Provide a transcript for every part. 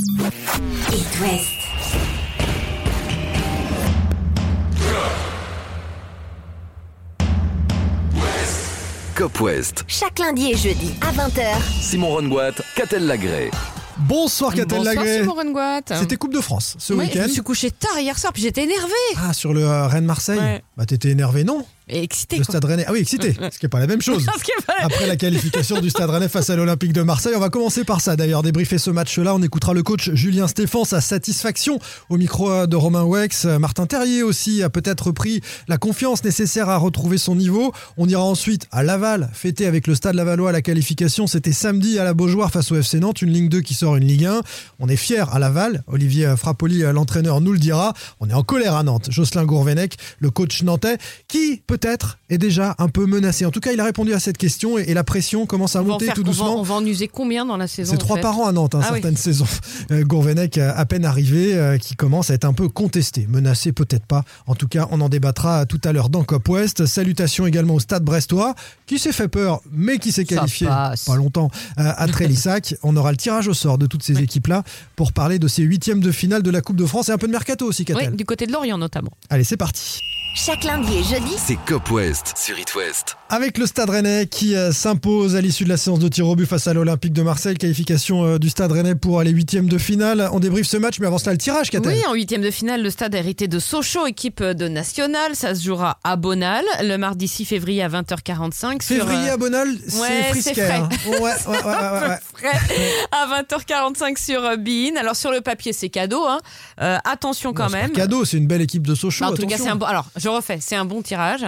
It West. Cop West. Chaque lundi et jeudi à 20h. Simon Rongoat, Catel Lagré. Bonsoir Catel Bonsoir Lagré. C'était Coupe de France ce week-end. Je me suis couché tard hier soir, puis j'étais énervée Ah, sur le euh, Rennes-Marseille Ouais. Bah, t'étais énervé, non? Et excitée. Le quoi. Stade Rennais. Ah oui, excité. Ce qui n'est pas la même chose. Après la qualification du Stade Rennais face à l'Olympique de Marseille, on va commencer par ça. D'ailleurs, débriefer ce match-là, on écoutera le coach Julien Stéphan, sa satisfaction au micro de Romain Wex. Martin Terrier aussi a peut-être pris la confiance nécessaire à retrouver son niveau. On ira ensuite à Laval, fêter avec le Stade Lavallois la qualification. C'était samedi à la Beaujoire face au FC Nantes, une Ligue 2 qui sort une Ligue 1. On est fiers à Laval. Olivier Frappoli, l'entraîneur, nous le dira. On est en colère à Nantes. Jocelyn Gourvenec, le coach nantais, qui peut-être est déjà un peu menacé. En tout cas, il a répondu à cette question et, et la pression commence à on monter faire- tout on va- doucement. on va en user combien dans la saison C'est trois fait par an à Nantes, hein, Ah oui. certaines saisons. Euh, Gourvenec, euh, à peine arrivé, euh, qui commence à être un peu contesté. Menacé, peut-être pas. En tout cas, on en débattra tout à l'heure dans Cop West. Salutations également au stade brestois, qui s'est fait peur, mais qui s'est qualifié pas longtemps euh, à Trélissac. on aura le tirage au sort de toutes ces équipes-là pour parler de ces huitièmes de finale de la Coupe de France et un peu de mercato aussi, Oui, Catel. du côté de Lorient notamment. Allez, c'est parti. Chaque lundi et jeudi, C'est Cop West sur It West. Avec le Stade Rennais qui euh, s'impose à l'issue de la séance de tir au but face à l'Olympique de Marseille, qualification euh, du Stade Rennais pour les huitièmes de finale. On débriefe ce match, mais avant cela, le tirage, Catel. Oui, en huitième de finale, le stade a hérité de Sochaux, équipe de National. Ça se jouera à Bonal le mardi 6 février à 20h45. sur, Février euh, à Bonal, c'est ouais, frisquet. hein. Ouais, ouais, ouais, ouais, ouais. à 20h45 sur euh, Bein. Alors sur le papier, c'est cadeau. hein. Euh, attention quand Non, c'est pas même. Cadeau, c'est une belle équipe de Sochaux. En tout cas, c'est un bon. Alors, je refais, c'est un bon tirage.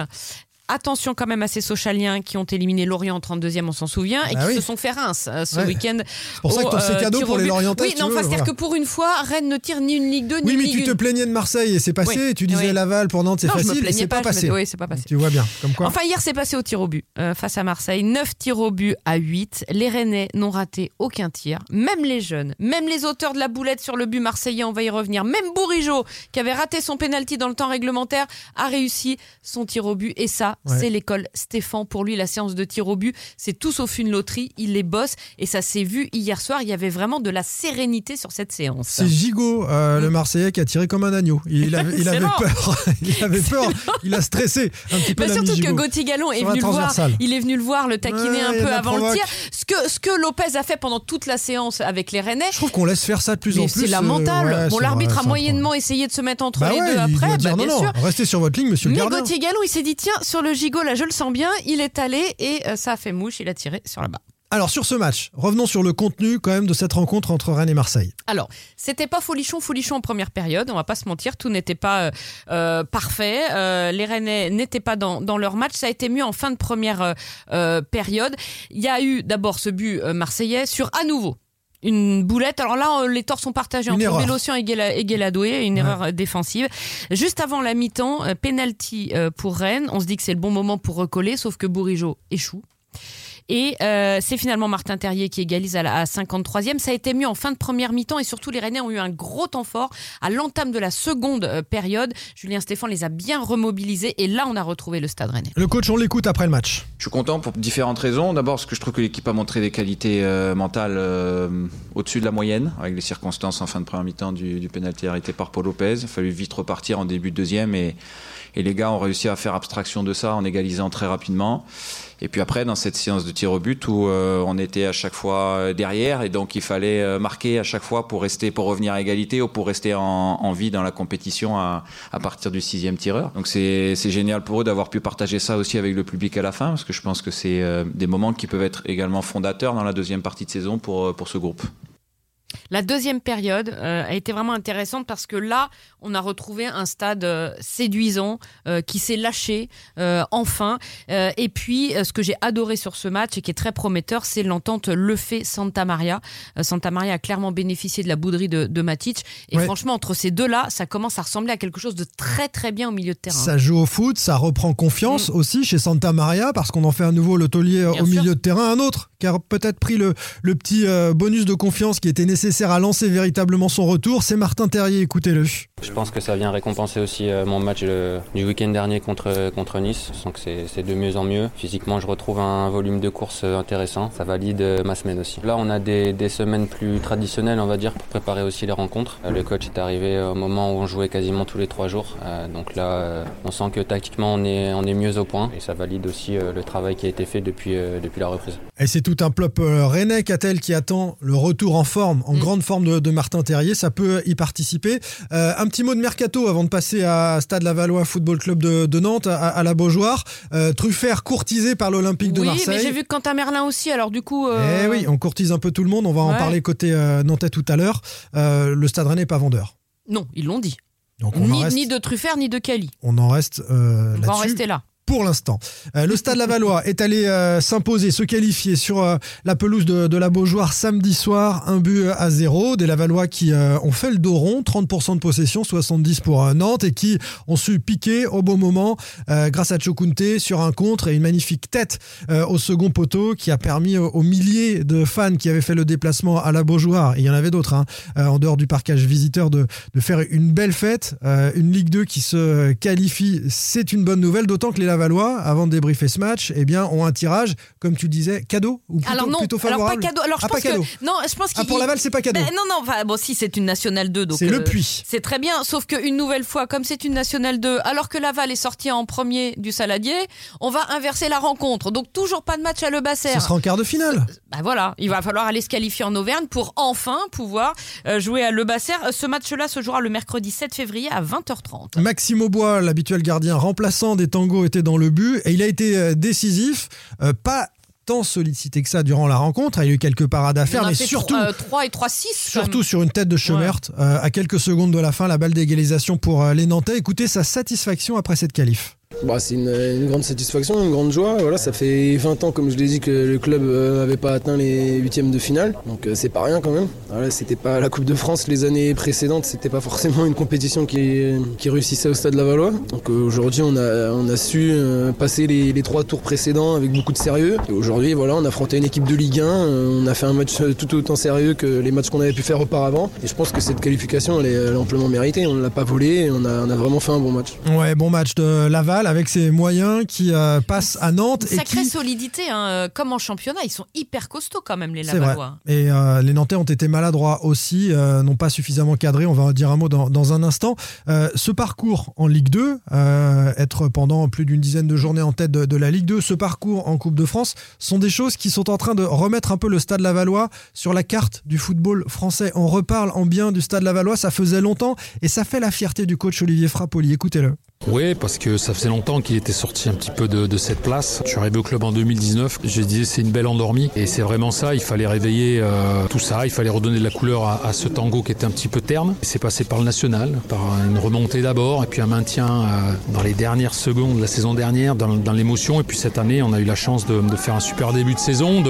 Attention quand même à ces Sochaliens qui ont éliminé Lorient en 32e, on s'en souvient, et Ah qui oui. se sont fait Reims euh, ce Ouais. week-end. C'est pour ça que ton euh, cadeau pour les. Lorientais. Oui, non, enfin, c'est-à-dire voilà. que pour une fois, Rennes ne tire ni une Ligue 2 ni Oui, une mais Ligue tu te 1. plaignais de Marseille et c'est passé. Oui. Tu disais Oui. Laval pour Nantes, c'est facile. C'est pas, pas je me- passé. oui, c'est pas passé. Tu vois bien, comme quoi. Enfin, hier, c'est passé au tir au but euh, face à Marseille. 9 tirs au but à 8. Les Rennais n'ont raté aucun tir. Même les jeunes, même les auteurs de la boulette sur le but marseillais, on va y revenir. Même Bourigeau, qui avait raté son pénalty dans le temps réglementaire, a réussi son tir au but. Et ça, Ouais. c'est l'école Stéphane. Pour lui, la séance de tir au but, c'est tout sauf une loterie. Il les bosse. Et ça s'est vu hier soir. Il y avait vraiment de la sérénité sur cette séance. C'est Gigot, euh, le Marseillais, qui a tiré comme un agneau. Il avait, il avait Excellent. peur. Il avait peur. Il a stressé un petit peu Bah, l'ami surtout que. Gauthier Gallon est venu le voir. Il est venu le voir, le taquiner Ouais, un peu avant le tir. Ce que, ce que Lopez a fait pendant toute la séance avec les Rennais. Je trouve qu'on laisse faire ça de plus Mais en plus. c'est lamentable. euh, ouais, bon, l'arbitre a moyennement essayé de se mettre entre Bah les deux après, dire bah, non, bien non, sûr. restez sur votre ligne, monsieur le Mais gardien. Gauthier Gallon, il s'est dit tiens, sur le gigot, là, je le sens bien. Il est allé et euh, ça a fait mouche. Il a tiré sur la barre. Alors sur ce match, revenons sur le contenu quand même de cette rencontre entre Rennes et Marseille. Alors, c'était pas folichon, folichon en première période, on va pas se mentir, tout n'était pas euh, euh, parfait, euh, les Rennais n'étaient pas dans, dans leur match, ça a été mieux en fin de première euh, période. Il y a eu d'abord ce but marseillais sur à nouveau. Une boulette. Alors là, euh, les torts sont partagés Une entre. Bélocian et Guéla- et Guéladoué, une erreur euh, défensive. Juste avant la mi-temps, euh, penalty pour Rennes. On se dit que c'est le bon moment pour recoller, sauf que Bourigeau échoue. Et euh, c'est finalement Martin Terrier qui égalise à la à 53e. Ça a été mieux en fin de première mi-temps et surtout les Rennais ont eu un gros temps fort à l'entame de la seconde euh, période. Julien Stéphane les a bien remobilisés et là on a retrouvé le stade rennais. Le coach, on l'écoute après le match. Je suis content pour différentes raisons. D'abord parce que je trouve que l'équipe a montré des qualités euh, mentales euh, au-dessus de la moyenne, avec les circonstances en fin de première mi-temps du, du pénalty arrêté par Paul Lopez. Il a fallu vite repartir en début de deuxième et, et les gars ont réussi à faire abstraction de ça en égalisant très rapidement. Et puis après, dans cette séance de tir au but où euh, on était à chaque fois derrière et donc il fallait euh, marquer à chaque fois pour rester, pour revenir à égalité ou pour rester en, vie dans la compétition à, à partir du sixième tireur. Donc c'est c'est génial pour eux d'avoir pu partager ça aussi avec le public à la fin parce que je pense que c'est euh, des moments qui peuvent être également fondateurs dans la deuxième partie de saison pour, euh, pour ce groupe. La deuxième période euh, a été vraiment intéressante parce que là, on a retrouvé un stade euh, séduisant euh, qui s'est lâché euh, enfin. Euh, et puis, euh, ce que j'ai adoré sur ce match et qui est très prometteur, c'est l'entente Lefebvre-Santa Maria. Euh, Santa Maria a clairement bénéficié de la bouderie de, de Matic. Et Ouais. franchement, entre ces deux-là, ça commence à ressembler à quelque chose de très très bien au milieu de terrain. Ça joue au foot, ça reprend confiance aussi chez Santa Maria parce qu'on en fait à nouveau le taulier Mm. Bien au sûr. milieu de terrain. Un autre qui a peut-être pris le, le petit euh, bonus de confiance qui était nécessaire à lancer véritablement son retour, c'est Martin Terrier. Écoutez-le. Je pense que ça vient récompenser aussi euh, mon match euh, du week-end dernier contre, contre Nice. Je sens que c'est de mieux en mieux. Physiquement, je retrouve un volume de course intéressant. Ça valide ma semaine aussi. Là, on a des, des semaines plus traditionnelles, on va dire, pour préparer aussi les rencontres. Le coach est arrivé au moment où on jouait quasiment tous les trois jours. Donc là, on sent que tactiquement, on est, on est mieux au point. Et ça valide aussi le travail qui a été fait depuis, depuis la reprise. Et c'est tout un plop rennais, Catel, qui attend le retour en forme, en mm. grande forme de, de, Martin Terrier. Ça peut y participer. un petit mot de mercato avant de passer à Stade Lavallois Football Club de, Nantes, à, la Beaujoire. Euh, Truffert courtisé par l'Olympique de Marseille. Oui, mais j'ai vu que Quentin Merlin aussi, alors du coup. Euh, eh oui, on courtise un peu tout le monde. On va en parler côté euh, nantais tout à l'heure. le Stade Rennais n'est pas vendeur. Non, ils l'ont dit. ni, de Truffert ni de Cali. On en reste On va en rester là pour l'instant. Euh, le Stade Lavallois est allé euh, s'imposer, se qualifier sur euh, la pelouse de, la Beaujoire samedi soir, un but à zéro. Des Lavallois qui ont fait le dos rond, 30% de possession, 70% pour Nantes, et qui ont su piquer au bon moment grâce à Chokunte sur un contre et une magnifique tête au second poteau qui a permis aux, milliers de fans qui avaient fait le déplacement à la Beaujoire, il y en avait d'autres, hein, en dehors du parcage visiteur, de, faire une belle fête. une Ligue 2 qui se qualifie, c'est une bonne nouvelle, d'autant que les Valois, avant de débriefer ce match, eh bien, ont un tirage, comme tu disais, cadeau ou plutôt, alors non, plutôt favorable. Alors pas cadeau. Alors je ah, pense que non, je pense ah, pour Laval, c'est pas cadeau. Ben, non, non. Enfin, bon, si c'est une nationale 2, donc c'est le euh, puits. C'est très bien, sauf qu'une nouvelle fois, comme c'est une nationale 2, alors que Laval est sorti en premier du Saladier, on va inverser la rencontre. Donc toujours pas de match à Le Basser. Ce sera en quart de finale. Ben voilà, il va falloir aller se qualifier en Auvergne pour enfin pouvoir euh, jouer à Le Basser. Ce match-là se jouera le mercredi 7 février à 20h30. Maxime Aubois, l'habituel gardien remplaçant des tangos, était dans le but et il a été euh, décisif, euh, pas tant sollicité que ça durant la rencontre. Il y a eu quelques parades à faire, mais surtout 3 euh, et 3 6 surtout sur une tête de Schumert à quelques secondes de la fin, la balle d'égalisation pour les Nantais. Écoutez sa satisfaction après cette qualif. Bah, c'est une, grande satisfaction, une grande joie. Voilà, ça fait 20 ans, comme je l'ai dit, que le club n'avait euh, pas atteint les huitièmes de finale. Donc euh, c'est pas rien quand même. C'était pas la Coupe de France les années précédentes, c'était pas forcément une compétition qui, réussissait au stade Lavallois. Donc euh, aujourd'hui, on a, su passer les, trois tours précédents avec beaucoup de sérieux. Aujourd'hui, voilà, on a affronté une équipe de Ligue 1. on a fait un match tout autant sérieux que les matchs qu'on avait pu faire auparavant. Et je pense que cette qualification, elle est, amplement méritée. On ne l'a pas volée. On a, on a vraiment fait un bon match. Ouais, bon match de Laval avec ses moyens qui euh, passent à Nantes. Une sacrée solidité, hein, euh, comme en championnat, ils sont hyper costauds quand même les Lavallois. Et euh, les Nantais ont été maladroits aussi, n'ont pas suffisamment cadré, on va en dire un mot dans, un instant. ce parcours en Ligue 2, être pendant plus d'une dizaine de journées en tête de, la Ligue 2, ce parcours en Coupe de France, sont des choses qui sont en train de remettre un peu le Stade Lavallois sur la carte du football français. On reparle en bien du Stade Lavallois, ça faisait longtemps et ça fait la fierté du coach Olivier Frappoli. Écoutez-le. Oui, parce que ça faisait longtemps qu'il était sorti un petit peu de, cette place. Je suis arrivé au club en 2019. Je disais c'est une belle endormie et c'est vraiment ça. Il fallait réveiller euh, tout ça. Il fallait redonner de la couleur à, ce tango qui était un petit peu terne. C'est passé par le national, par une remontée d'abord et puis un maintien euh, dans les dernières secondes de la saison dernière, dans, l'émotion. Et puis cette année, on a eu la chance de, faire un super début de saison,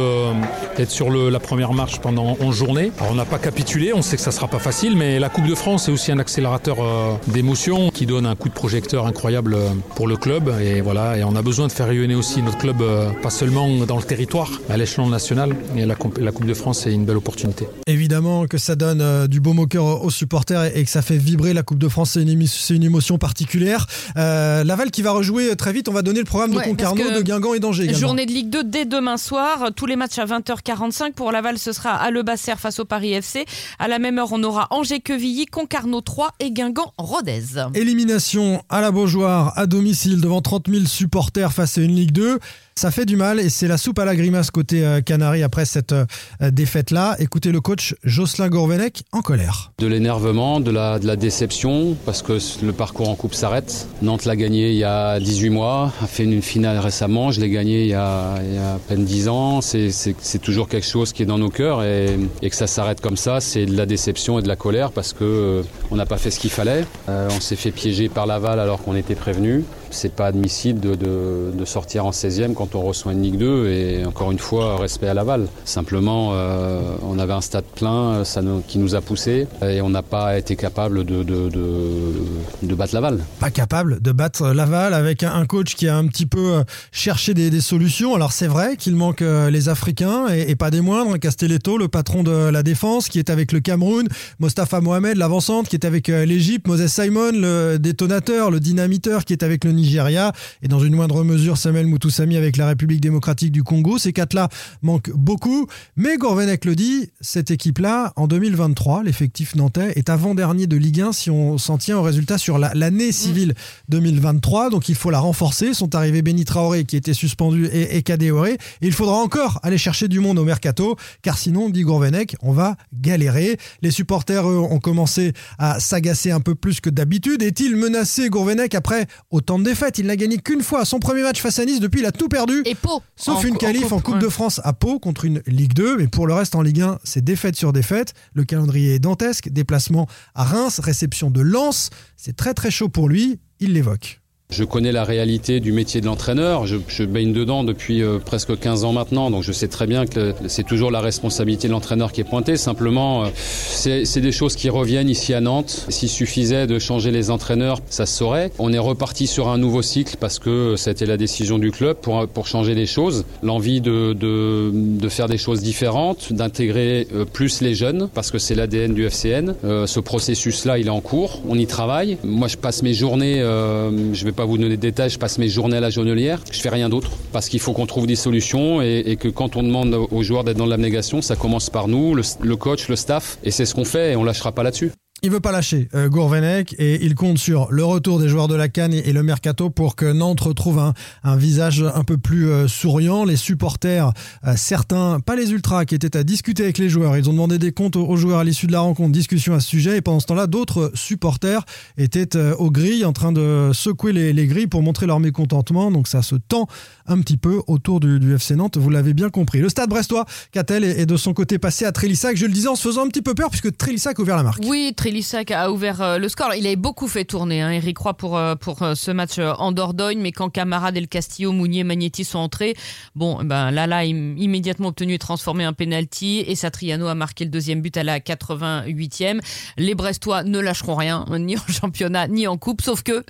d'être sur la première marche pendant 11 journées. Alors on n'a pas capitulé. On sait que ça sera pas facile, mais la Coupe de France est aussi un accélérateur euh, d'émotion qui donne un coup de projecteur incroyable euh, pour le club. Et voilà, et on a besoin de faire rayonner aussi notre club, euh, pas seulement dans le territoire, à l'échelon national. Et la, la Coupe de France est une belle opportunité. Évidemment que ça donne euh, du beau moqueur aux supporters et que ça fait vibrer la Coupe de France. C'est une, une, émotion particulière. Laval qui va rejouer très vite. On va donner le programme de Concarneau, de Guingamp et d'Angers. Journée de Ligue 2 dès demain soir. Tous les matchs à 20h45. Pour Laval, ce sera à Le Basser face au Paris FC. À la même heure, on aura Angers-Quevilly, Concarneau 3 et Guingamp-Rodez. Élimination à la Beaujoire à domicile devant 30 000 supporters face à une Ligue 2 ça fait du mal et c'est la soupe à la grimace côté euh, Canaries après cette euh, défaite-là. Écoutez le coach Jocelyn Gourvenec en colère. De l'énervement, de la, la déception parce que le parcours en coupe s'arrête. Nantes l'a gagné il y a 18 mois, a fait une finale récemment, je l'ai gagné il y, a, à peine 10 ans. C'est toujours quelque chose qui est dans nos cœurs et, que ça s'arrête comme ça, c'est de la déception et de la colère parce que euh, on n'a pas fait ce qu'il fallait. on s'est fait piéger par Laval alors qu'on était prévenu. C'est pas admissible de, de, sortir en 16e quand on reçoit une Ligue 2 et encore une fois, respect à Laval. Simplement, euh, on avait un stade plein nous, qui nous a poussé et on n'a pas été capable de, de, battre Laval. Pas capable de battre Laval avec un coach qui a un petit peu euh, cherché des, solutions. Alors c'est vrai qu'il manque euh, les Africains et, et, pas des moindres. Castelletto, le patron de la défense, qui est avec le Cameroun, Mostafa Mohamed, l'avancante, qui est avec l'Égypte, Moses Simon, le détonateur, le dynamiteur, qui est avec le Nigeria, et dans une moindre mesure Samuel Moutoussami avec la République démocratique du Congo. Ces quatre-là manquent beaucoup, mais Gourvenec le dit, cette équipe-là, en 2023, l'effectif nantais est avant-dernier de Ligue 1 si on s'en tient au résultat sur l'année civile 2023, donc il faut la renforcer. Sont arrivés Benny Traoré qui était suspendu et, et Et il faudra encore aller chercher du monde au mercato, car sinon, dit Gourvenec, on va galérer. Les supporters, eux, ont commencé à s'agacer un peu plus que d'habitude. Est-il menacé Gourvenec après autant de défaites Il n'a gagné qu'une fois son premier match face à Nice depuis il a tout perdu. Et Pau. Sauf une qualif en, Coupe de France à Pau contre une Ligue 2. Mais pour le reste en Ligue 1, c'est défaite sur défaite. Le calendrier est dantesque. Déplacement à Reims, réception de Lens. C'est très très chaud pour lui. Il l'évoque. Je connais la réalité du métier de l'entraîneur. Je, je, baigne dedans depuis euh, presque 15 ans maintenant, donc je sais très bien que c'est toujours la responsabilité de l'entraîneur qui est pointée. Simplement, euh, c'est des choses qui reviennent ici à Nantes. S'il suffisait de changer les entraîneurs, ça se saurait. On est reparti sur un nouveau cycle parce que c'était la décision du club pour, pour changer les choses. L'envie de, de, de, faire des choses différentes, d'intégrer euh, plus les jeunes parce que c'est l'ADN du FCN. ce processus-là, il est en cours. On y travaille. Moi, je passe mes journées, je vais vous donner des détails, je passe mes journées à la jaunelière, je fais rien d'autre parce qu'il faut qu'on trouve des solutions et, que quand on demande aux joueurs d'être dans l'abnégation, ça commence par nous, le, coach, le staff et c'est ce qu'on fait et on lâchera pas là-dessus. Il veut pas lâcher euh, Gourvenec et il compte sur le retour des joueurs de la Cannes et, le mercato pour que Nantes retrouve un, un visage un peu plus euh, souriant. Les supporters, euh, certains, pas les ultras, qui étaient à discuter avec les joueurs, ils ont demandé des comptes aux, joueurs à l'issue de la rencontre, discussion à ce sujet. Et pendant ce temps-là, d'autres supporters étaient euh, aux grilles en train de secouer les, les, grilles pour montrer leur mécontentement. Donc ça se tend un petit peu autour du, FC Nantes, vous l'avez bien compris. Le stade brestois, Catel est, est, de son côté passé à Trélissac, je le disais en se faisant un petit peu peur puisque Trélissac a ouvert la marque. Oui, Trélissac a ouvert euh, le score. Il avait beaucoup fait tourner, hein, Eric Roy, pour, euh, pour euh, ce match en Dordogne, mais quand Camara, Del Castillo, Mounier, Magnetti sont entrés, bon, ben là, là, immédiatement obtenu et transformé un penalty, et Satriano a marqué le deuxième but à la 88e. Les Brestois ne lâcheront rien, ni en championnat, ni en coupe, sauf que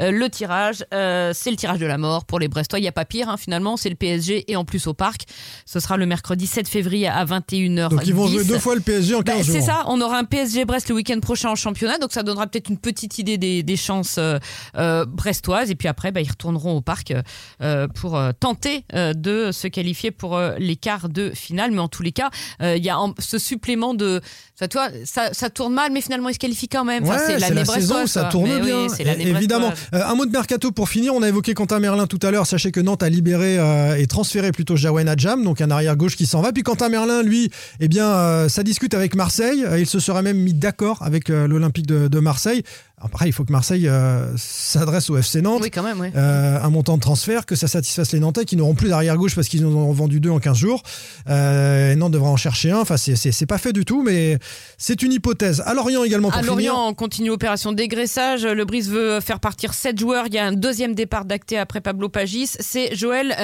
euh, le tirage, euh, c'est le tirage de la mort pour les Brestois. Il n'y a pas pire, hein, finalement, c'est le PSG, et en plus au parc. Ce sera le mercredi 7 février à 21h. Donc ils vont jouer deux fois le PSG en 15 ben, jours. C'est ça, on aura un PSG-Brest le week-end prochain en championnat, donc ça donnera peut-être une petite idée des, des chances euh, euh, brestoises. Et puis après, bah, ils retourneront au parc euh, pour tenter de se qualifier pour les quarts de finale. Mais en tous les cas, il y a ce supplément de. Ça, toi, ça, ça, tourne mal, mais finalement, ils se qualifient quand même. Ouais, enfin, c'est la saison ça tourne mais bien. Oui, évidemment. un mot de mercato pour finir. On a évoqué Quentin Merlin tout à l'heure. Sachez que Nantes a libéré et transféré plutôt Jawen Adjam, donc un arrière gauche qui s'en va. Puis Quentin Merlin, lui, eh bien, ça discute avec Marseille. il se serait même mis d'accord avec l'Olympique de, de, Marseille. Après, il faut que Marseille euh, s'adresse au FC Nantes. Oui, quand même, oui. euh, un montant de transfert, que ça satisfasse les Nantais qui n'auront plus d'arrière-gauche parce qu'ils en ont vendu deux en 15 jours. Euh, Nantes devra en chercher un. Enfin, c'est pas fait du tout, mais c'est une hypothèse. À Lorient également pour À finir. Lorient, on continue opération dégraissage. Le Brice veut faire partir 7 joueurs. Il y a un deuxième départ d'acté après Pablo Pagis. C'est Joël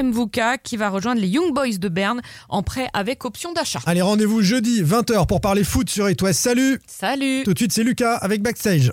Mvouka qui va rejoindre les Young Boys de Berne en prêt avec option d'achat. Allez, rendez-vous jeudi 20h pour parler foot sur It West. Salut Salut Tout de suite, c'est Lucas avec Backstage.